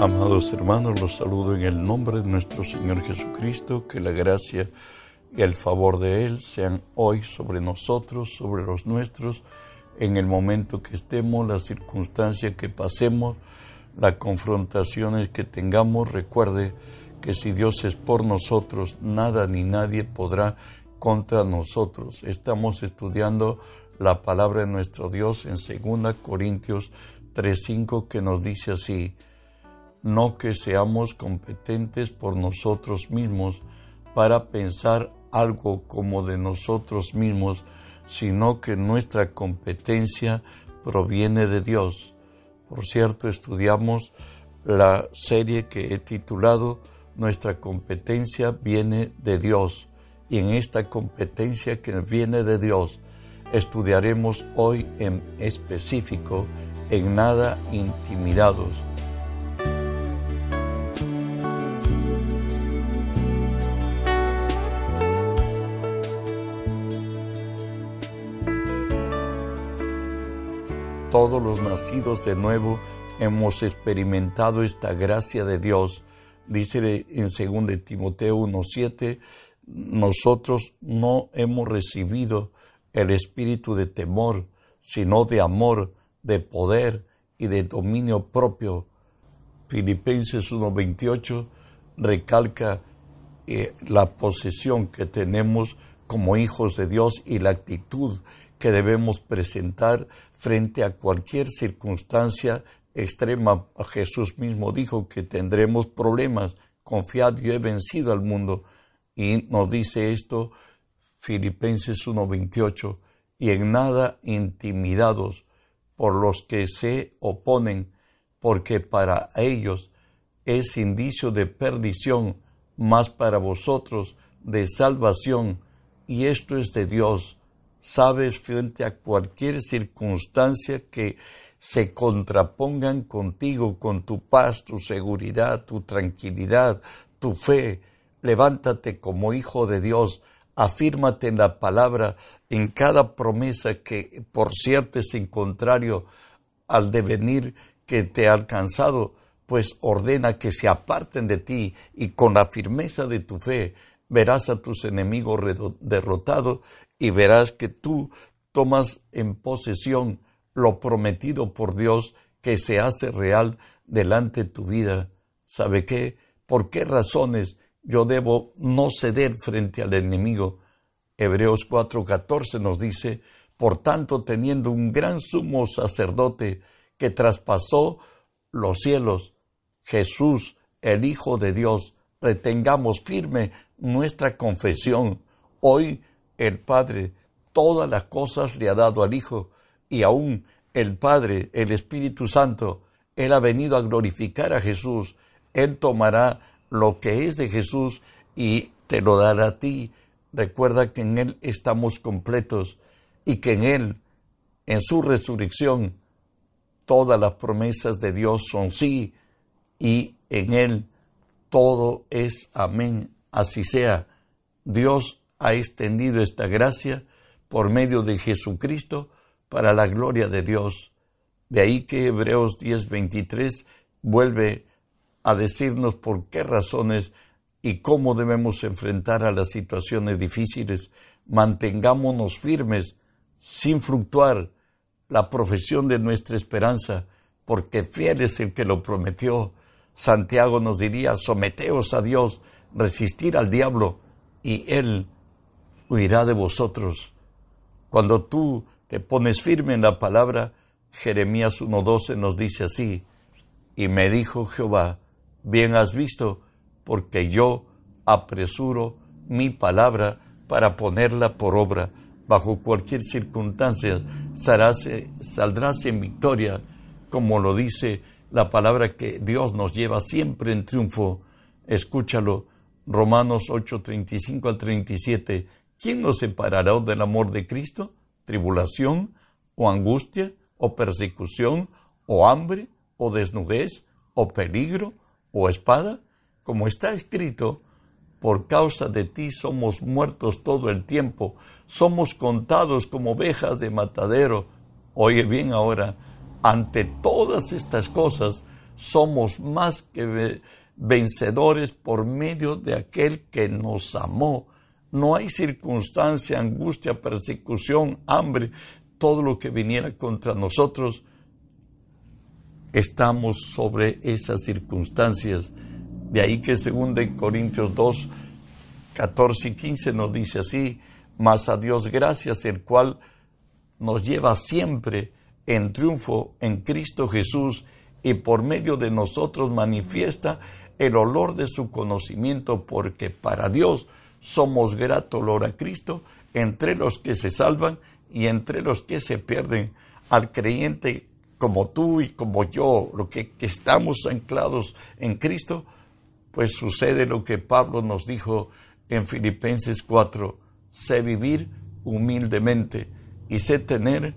Amados hermanos, los saludo en el nombre de nuestro Señor Jesucristo, que la gracia y el favor de Él sean hoy sobre nosotros, sobre los nuestros, en el momento que estemos, la circunstancia que pasemos, las confrontaciones que tengamos. Recuerde que si Dios es por nosotros, nada ni nadie podrá contra nosotros. Estamos estudiando la palabra de nuestro Dios en 2 Corintios 3:5 que nos dice así: no que seamos competentes por nosotros mismos para pensar algo como de nosotros mismos, sino que nuestra competencia proviene de Dios. Por cierto, estudiamos la serie que he titulado Nuestra competencia viene de Dios. Y en esta competencia que viene de Dios, estudiaremos hoy en específico en nada intimidados todos los nacidos de nuevo hemos experimentado esta gracia de Dios. Dice en 2 Timoteo 1:7, nosotros no hemos recibido el espíritu de temor, sino de amor, de poder y de dominio propio. Filipenses 1:28 recalca eh, la posesión que tenemos como hijos de Dios y la actitud que debemos presentar frente a cualquier circunstancia extrema. Jesús mismo dijo que tendremos problemas. Confiad, yo he vencido al mundo. Y nos dice esto Filipenses 1:28, y en nada intimidados por los que se oponen, porque para ellos es indicio de perdición, más para vosotros de salvación, y esto es de Dios sabes frente a cualquier circunstancia que se contrapongan contigo, con tu paz, tu seguridad, tu tranquilidad, tu fe. Levántate como hijo de Dios, afírmate en la palabra, en cada promesa que, por cierto, es en contrario al devenir que te ha alcanzado, pues ordena que se aparten de ti y con la firmeza de tu fe verás a tus enemigos derrotados y verás que tú tomas en posesión lo prometido por Dios que se hace real delante de tu vida. ¿Sabe qué? ¿Por qué razones yo debo no ceder frente al enemigo? Hebreos 4:14 nos dice, por tanto, teniendo un gran sumo sacerdote que traspasó los cielos, Jesús, el Hijo de Dios, retengamos firme nuestra confesión. Hoy el Padre todas las cosas le ha dado al Hijo y aún el Padre, el Espíritu Santo, Él ha venido a glorificar a Jesús. Él tomará lo que es de Jesús y te lo dará a ti. Recuerda que en Él estamos completos y que en Él, en su resurrección, todas las promesas de Dios son sí y en Él todo es amén. Así sea. Dios ha extendido esta gracia por medio de Jesucristo para la gloria de Dios. De ahí que Hebreos 10:23 vuelve a decirnos por qué razones y cómo debemos enfrentar a las situaciones difíciles. Mantengámonos firmes sin fluctuar la profesión de nuestra esperanza, porque fiel es el que lo prometió. Santiago nos diría, someteos a Dios, resistir al diablo, y él huirá de vosotros. Cuando tú te pones firme en la palabra, Jeremías 1.12 nos dice así, y me dijo Jehová, bien has visto, porque yo apresuro mi palabra para ponerla por obra. Bajo cualquier circunstancia saldrás en victoria, como lo dice la palabra que Dios nos lleva siempre en triunfo. Escúchalo, Romanos 8, 35 al 37 ¿quién nos separará del amor de Cristo? ¿Tribulación o angustia o persecución o hambre o desnudez o peligro o espada? Como está escrito, por causa de ti somos muertos todo el tiempo, somos contados como ovejas de matadero. Oye bien ahora, ante todas estas cosas, somos más que vencedores por medio de aquel que nos amó. No hay circunstancia, angustia, persecución, hambre, todo lo que viniera contra nosotros. Estamos sobre esas circunstancias. De ahí que 2 Corintios 2, 14 y 15 nos dice así, mas a Dios gracias, el cual nos lleva siempre en triunfo en Cristo Jesús y por medio de nosotros manifiesta el olor de su conocimiento, porque para Dios somos grato olor a Cristo entre los que se salvan y entre los que se pierden. Al creyente como tú y como yo, lo que, que estamos anclados en Cristo, pues sucede lo que Pablo nos dijo en Filipenses 4, sé vivir humildemente y sé tener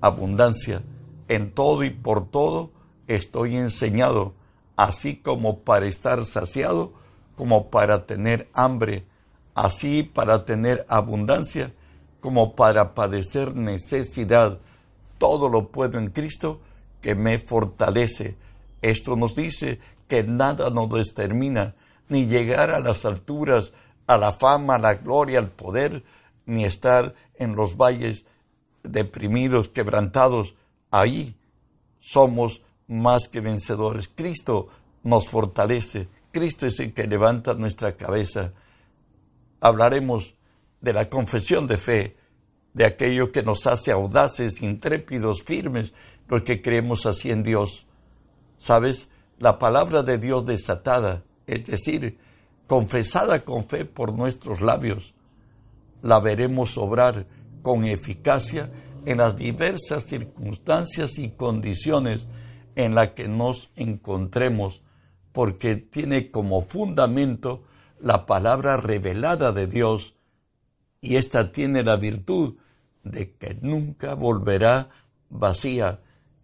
abundancia. En todo y por todo estoy enseñado, así como para estar saciado, como para tener hambre, así para tener abundancia, como para padecer necesidad. Todo lo puedo en Cristo que me fortalece. Esto nos dice que nada nos determina, ni llegar a las alturas, a la fama, a la gloria, al poder, ni estar en los valles deprimidos, quebrantados, ahí somos más que vencedores. Cristo nos fortalece, Cristo es el que levanta nuestra cabeza. Hablaremos de la confesión de fe, de aquello que nos hace audaces, intrépidos, firmes, porque creemos así en Dios. ¿Sabes? La palabra de Dios desatada, es decir, confesada con fe por nuestros labios, la veremos obrar con eficacia en las diversas circunstancias y condiciones en las que nos encontremos, porque tiene como fundamento la palabra revelada de Dios y ésta tiene la virtud de que nunca volverá vacía.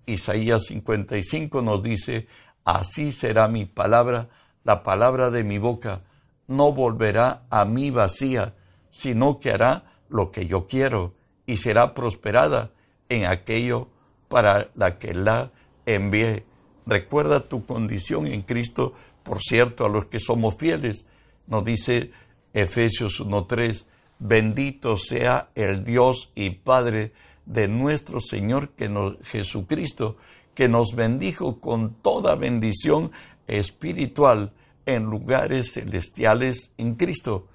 Isaías 55 nos dice, así será mi palabra, la palabra de mi boca, no volverá a mí vacía, sino que hará lo que yo quiero y será prosperada en aquello para la que la envié. Recuerda tu condición en Cristo, por cierto, a los que somos fieles. Nos dice Efesios 1.3, bendito sea el Dios y Padre de nuestro Señor que Jesucristo, que nos bendijo con toda bendición espiritual en lugares celestiales en Cristo.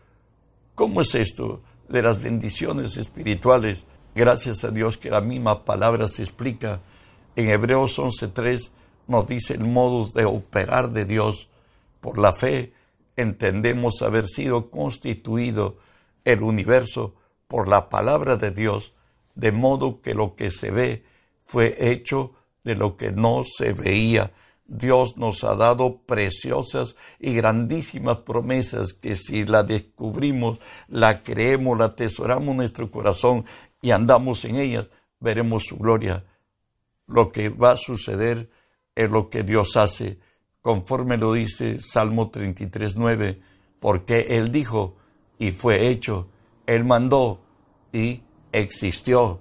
¿Cómo es esto? de las bendiciones espirituales. Gracias a Dios que la misma palabra se explica. En Hebreos 11.3 nos dice el modo de operar de Dios. Por la fe entendemos haber sido constituido el universo por la palabra de Dios, de modo que lo que se ve fue hecho de lo que no se veía Dios nos ha dado preciosas y grandísimas promesas que si la descubrimos, la creemos, la atesoramos en nuestro corazón y andamos en ellas, veremos su gloria. Lo que va a suceder es lo que Dios hace, conforme lo dice Salmo 33, 9, porque Él dijo y fue hecho, Él mandó y existió.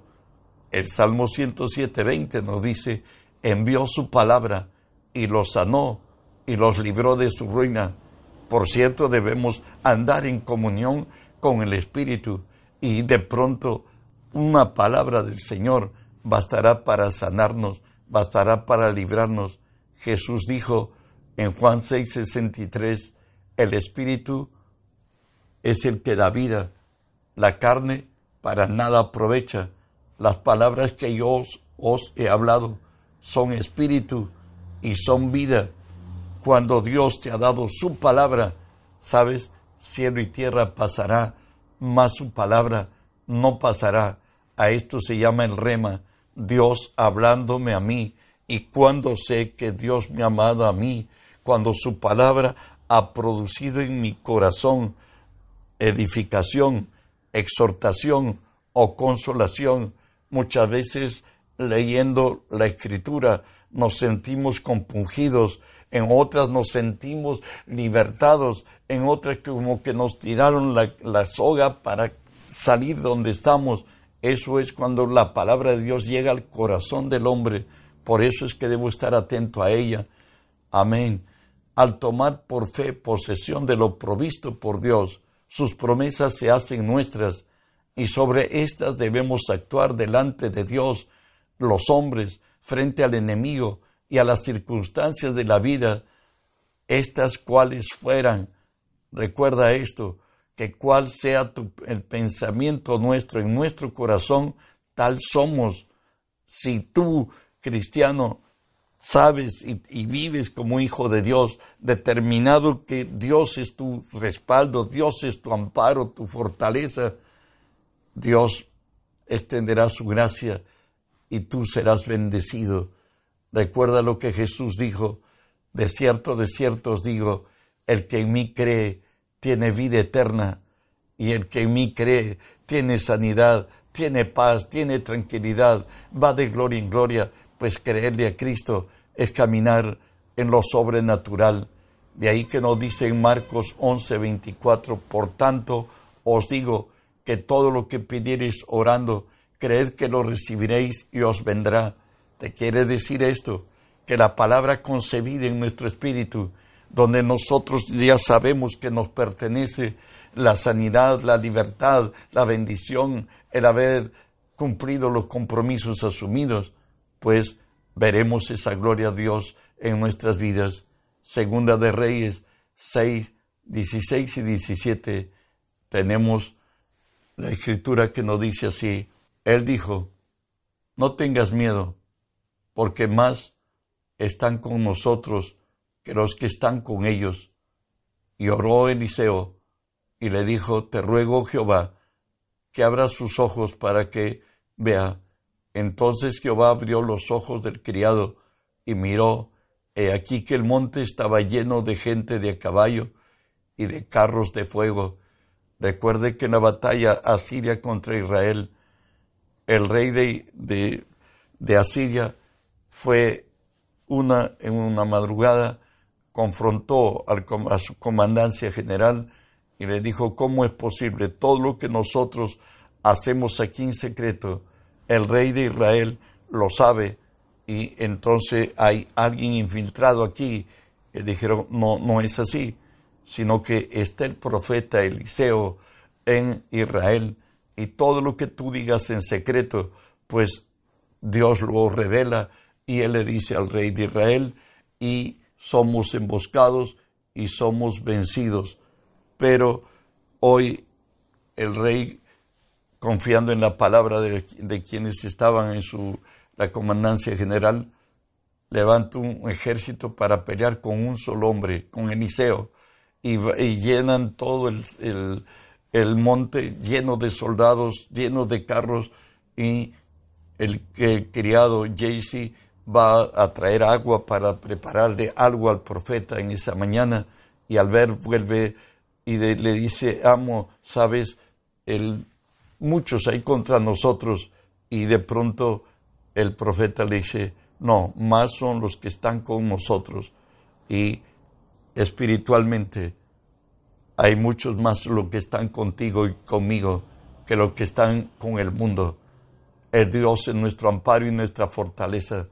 El Salmo 107, 20 nos dice, envió su palabra y los sanó y los libró de su ruina. Por cierto, debemos andar en comunión con el Espíritu y de pronto una palabra del Señor bastará para sanarnos, bastará para librarnos. Jesús dijo en Juan 6:63, el Espíritu es el que da vida, la carne para nada aprovecha. Las palabras que yo os, os he hablado son espíritu y son vida. Cuando Dios te ha dado su palabra, sabes, cielo y tierra pasará, mas su palabra no pasará. A esto se llama el rema, Dios hablándome a mí. Y cuando sé que Dios me ha amado a mí, cuando su palabra ha producido en mi corazón edificación, exhortación o consolación, muchas veces leyendo la escritura nos sentimos compungidos, en otras nos sentimos libertados, en otras como que nos tiraron la, soga para salir donde estamos. Eso es cuando la palabra de Dios llega al corazón del hombre. Por eso es que debo estar atento a ella. Amén. Al tomar por fe posesión de lo provisto por Dios, sus promesas se hacen nuestras y sobre estas debemos actuar delante de Dios, los hombres, frente al enemigo y a las circunstancias de la vida, estas cuales fueran. Recuerda esto, que cual sea el pensamiento nuestro en nuestro corazón, tal somos. Si tú, cristiano, sabes y, vives como hijo de Dios, determinado que Dios es tu respaldo, Dios es tu amparo, tu fortaleza, Dios extenderá su gracia y tú serás bendecido. Recuerda lo que Jesús dijo, de cierto, de cierto os digo, el que en mí cree tiene vida eterna y el que en mí cree tiene sanidad, tiene paz, tiene tranquilidad, va de gloria en gloria, pues creerle a Cristo es caminar en lo sobrenatural. De ahí que nos dice en Marcos 11, 24, por tanto os digo que todo lo que pidiereis orando, creed que lo recibiréis y os vendrá. Te quiere decir esto, que la palabra concebida en nuestro espíritu, donde nosotros ya sabemos que nos pertenece la sanidad, la libertad, la bendición, el haber cumplido los compromisos asumidos, pues veremos esa gloria a Dios en nuestras vidas. Segunda de Reyes 6, 16 y 17 tenemos la escritura que nos dice así. Él dijo, no tengas miedo, porque más están con nosotros que los que están con ellos. Y oró Eliseo y le dijo, te ruego Jehová, que abra sus ojos para que vea. Entonces Jehová abrió los ojos del criado y miró, he aquí que el monte estaba lleno de gente de a caballo y de carros de fuego. Recuerde que en la batalla asiria contra Israel, el rey de, de, Asiria fue una, en una madrugada, confrontó al, a su comandancia general y le dijo, ¿cómo es posible todo lo que nosotros hacemos aquí en secreto? El rey de Israel lo sabe y entonces hay alguien infiltrado aquí. Dijeron, no, no es así, sino que está el profeta Eliseo en Israel y todo lo que tú digas en secreto, pues Dios lo revela y él le dice al rey de Israel y somos emboscados y somos vencidos pero hoy el rey, confiando en la palabra de, quienes estaban en su, la comandancia general, levanta un ejército para pelear con un solo hombre, con Eliseo, y, llenan todo el, el, monte lleno de soldados, lleno de carros, y el, el criado Jaycee va a traer agua para prepararle algo al profeta en esa mañana, y al ver vuelve y le dice, amo, sabes, el, muchos hay contra nosotros y de pronto el profeta le dice, no, más son los que están con nosotros y espiritualmente hay muchos más los que están contigo y conmigo que los que están con el mundo. El Dios es nuestro amparo y nuestra fortaleza.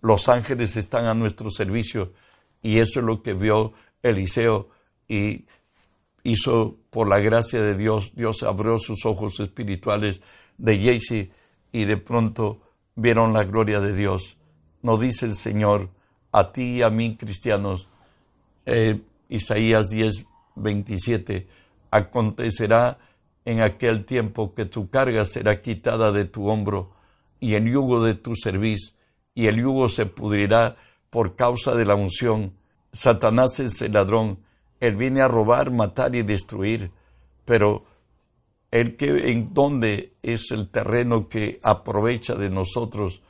Los ángeles están a nuestro servicio y eso es lo que vio Eliseo y hizo por la gracia de Dios, Dios abrió sus ojos espirituales de Jaycee y de pronto vieron la gloria de Dios. Nos dice el Señor a ti y a mí cristianos, eh, Isaías 10, 27, acontecerá en aquel tiempo que tu carga será quitada de tu hombro y el yugo de tu cerviz, y el yugo se pudrirá por causa de la unción. Satanás es el ladrón, él viene a robar, matar y destruir, pero el que en dónde es el terreno que aprovecha de nosotros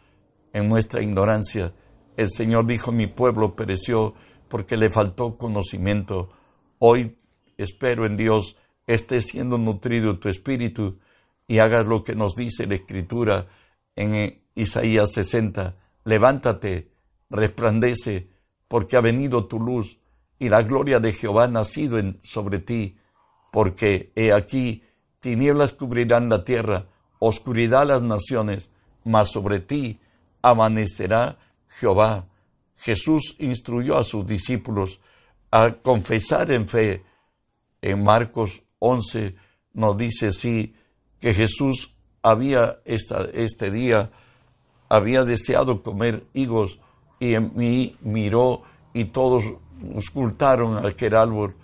en nuestra ignorancia. El Señor dijo, mi pueblo pereció porque le faltó conocimiento. Hoy espero en Dios esté siendo nutrido tu espíritu y hagas lo que nos dice la Escritura en Isaías 60. Levántate, resplandece, porque ha venido tu luz y la gloria de Jehová ha nacido en, sobre ti, porque he aquí tinieblas cubrirán la tierra, oscuridad las naciones, mas sobre ti amanecerá Jehová. Jesús instruyó a sus discípulos a confesar en fe. En Marcos 11 nos dice así que Jesús había este día, había deseado comer higos y en mí miró y todos ocultaron aquel árbol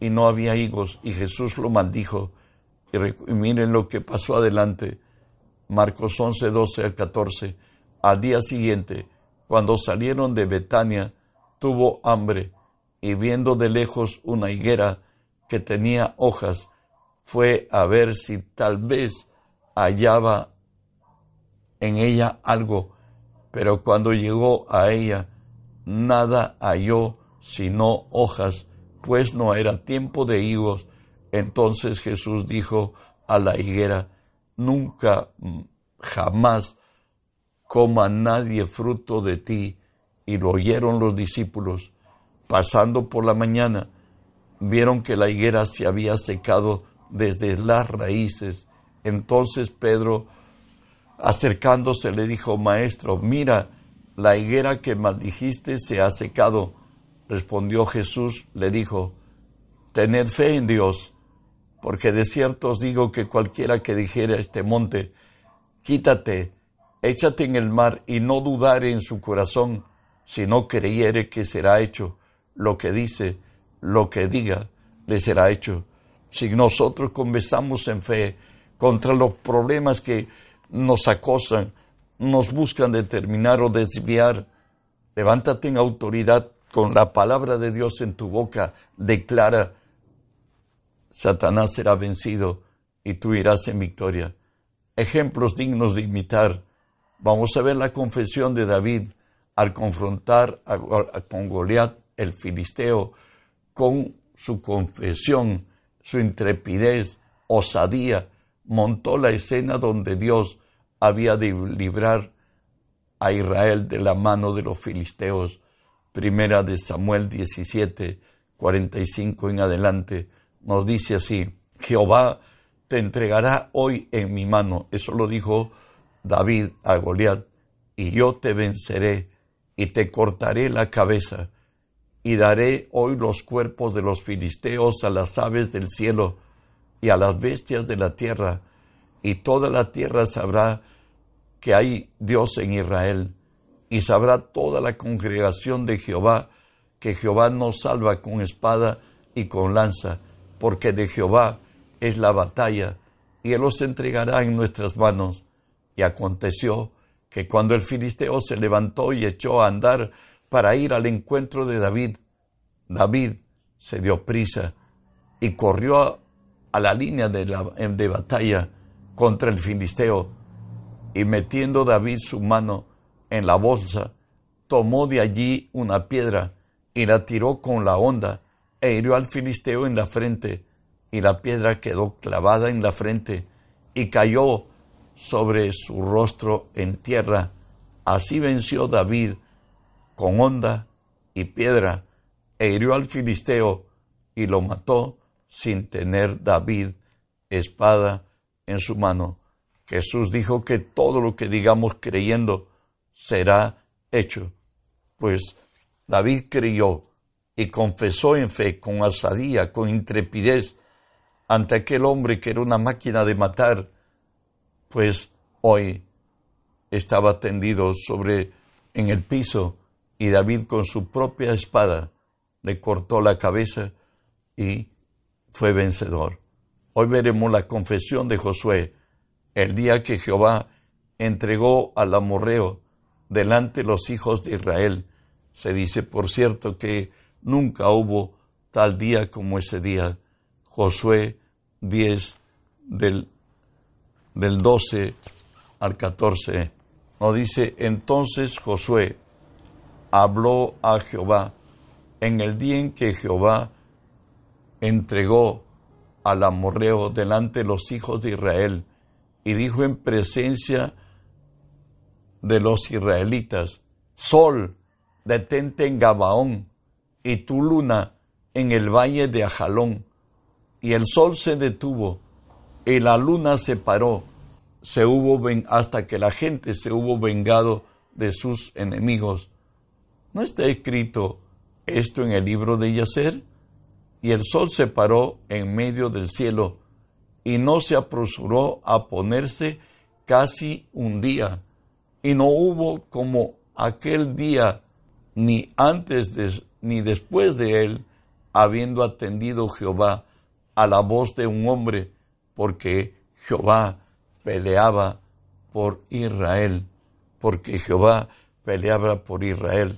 y no había higos y Jesús lo maldijo. Y, miren lo que pasó adelante. Marcos 11, 12 al 14. Al día siguiente, cuando salieron de Betania, tuvo hambre y viendo de lejos una higuera que tenía hojas, fue a ver si tal vez hallaba en ella algo, pero cuando llegó a ella, nada halló sino hojas, pues no era tiempo de higos. Entonces Jesús dijo a la higuera, nunca jamás coma nadie fruto de ti. Y lo oyeron los discípulos. Pasando por la mañana, vieron que la higuera se había secado desde las raíces. Entonces Pedro, acercándose, le dijo, Maestro, mira, la higuera que maldijiste se ha secado. Respondió Jesús, le dijo, Tened fe en Dios, porque de cierto os digo que cualquiera que dijera a este monte, quítate, échate en el mar, y no dudare en su corazón, si no creyere que será hecho lo que dice, lo que diga, le será hecho. Si nosotros conversamos en fe contra los problemas que nos acosan, nos buscan determinar o desviar, levántate en autoridad con la palabra de Dios en tu boca, declara, Satanás será vencido y tú irás en victoria. Ejemplos dignos de imitar. Vamos a ver la confesión de David al confrontar a, con Goliat el filisteo con su confesión, su intrepidez, osadía, montó la escena donde Dios había de librar a Israel de la mano de los filisteos. Primera de Samuel 17, 45 en adelante, nos dice así, Jehová te entregará hoy en mi mano. Eso lo dijo David a Goliat, y yo te venceré y te cortaré la cabeza y daré hoy los cuerpos de los filisteos a las aves del cielo y a las bestias de la tierra, y toda la tierra sabrá que hay Dios en Israel, y sabrá toda la congregación de Jehová que Jehová nos salva con espada y con lanza, porque de Jehová es la batalla, y él los entregará en nuestras manos. Y aconteció que cuando el filisteo se levantó y echó a andar para ir al encuentro de David. David se dio prisa y corrió a la línea de batalla contra el filisteo y metiendo David su mano en la bolsa, tomó de allí una piedra y la tiró con la honda e hirió al filisteo en la frente y la piedra quedó clavada en la frente y cayó sobre su rostro en tierra. Así venció David con honda y piedra, e hirió al filisteo y lo mató sin tener David espada en su mano. Jesús dijo que todo lo que digamos creyendo será hecho. Pues David creyó y confesó en fe, con asadía, con intrepidez, ante aquel hombre que era una máquina de matar, pues hoy estaba tendido sobre en el piso y David con su propia espada le cortó la cabeza y fue vencedor. Hoy veremos la confesión de Josué, el día que Jehová entregó al amorreo delante de los hijos de Israel. Se dice, por cierto, que nunca hubo tal día como ese día. Josué 10 del, del 12 al 14. Nos dice, entonces Josué habló a Jehová en el día en que Jehová entregó al amorreo delante de los hijos de Israel y dijo en presencia de los israelitas, Sol, detente en Gabaón y tu luna en el valle de Ajalón. Y el sol se detuvo y la luna se paró, se hubo hasta que la gente se hubo vengado de sus enemigos ¿No está escrito esto en el libro de Yacer? Y el sol se paró en medio del cielo y no se apresuró a ponerse casi un día. Y no hubo como aquel día ni antes ni después de él, habiendo atendido Jehová a la voz de un hombre, porque Jehová peleaba por Israel, porque Jehová peleaba por Israel.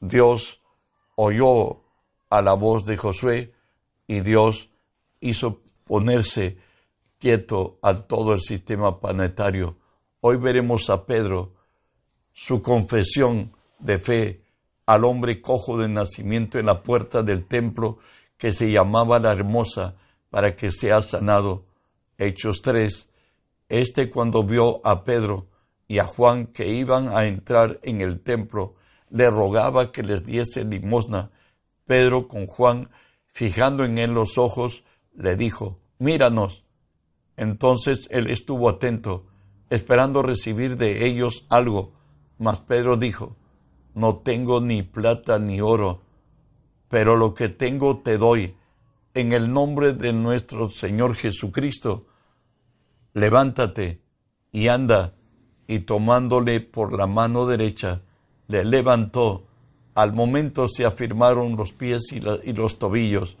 Dios oyó a la voz de Josué y Dios hizo ponerse quieto a todo el sistema planetario. Hoy veremos a Pedro, su confesión de fe al hombre cojo de nacimiento en la puerta del templo que se llamaba la hermosa para que sea sanado. Hechos 3. Este cuando vio a Pedro y a Juan que iban a entrar en el templo, le rogaba que les diese limosna. Pedro con Juan, fijando en él los ojos, le dijo, míranos. Entonces él estuvo atento, esperando recibir de ellos algo. Mas Pedro dijo, no tengo ni plata ni oro, pero lo que tengo te doy. En el nombre de nuestro Señor Jesucristo, levántate y anda. Y tomándole por la mano derecha, le levantó. Al momento se afirmaron los pies y, los tobillos,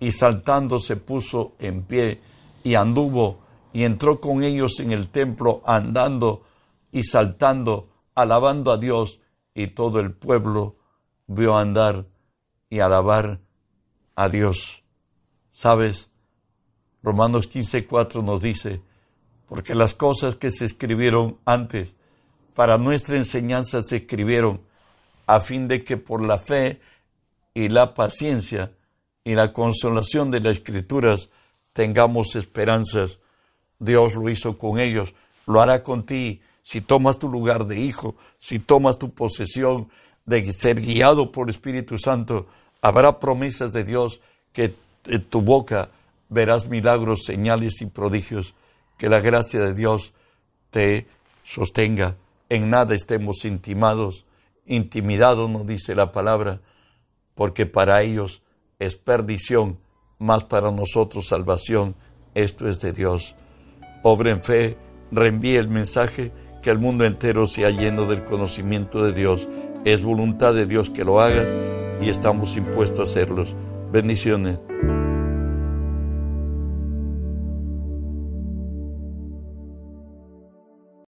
y saltando se puso en pie y anduvo y entró con ellos en el templo andando y saltando, alabando a Dios y todo el pueblo vio andar y alabar a Dios. ¿Sabes? Romanos 15:4 nos dice, porque las cosas que se escribieron antes para nuestra enseñanza se escribieron a fin de que por la fe y la paciencia y la consolación de las escrituras tengamos esperanzas. Dios lo hizo con ellos, lo hará con ti si tomas tu lugar de hijo, si tomas tu posesión de ser guiado por el Espíritu Santo, habrá promesas de Dios que en tu boca verás milagros, señales y prodigios. Que la gracia de Dios te sostenga. En nada estemos intimados, intimidados, nos dice la palabra, porque para ellos es perdición, más para nosotros salvación. Esto es de Dios. Obra en fe, reenvíe el mensaje que el mundo entero sea lleno del conocimiento de Dios. Es voluntad de Dios que lo hagas y estamos impuestos a hacerlos. Bendiciones.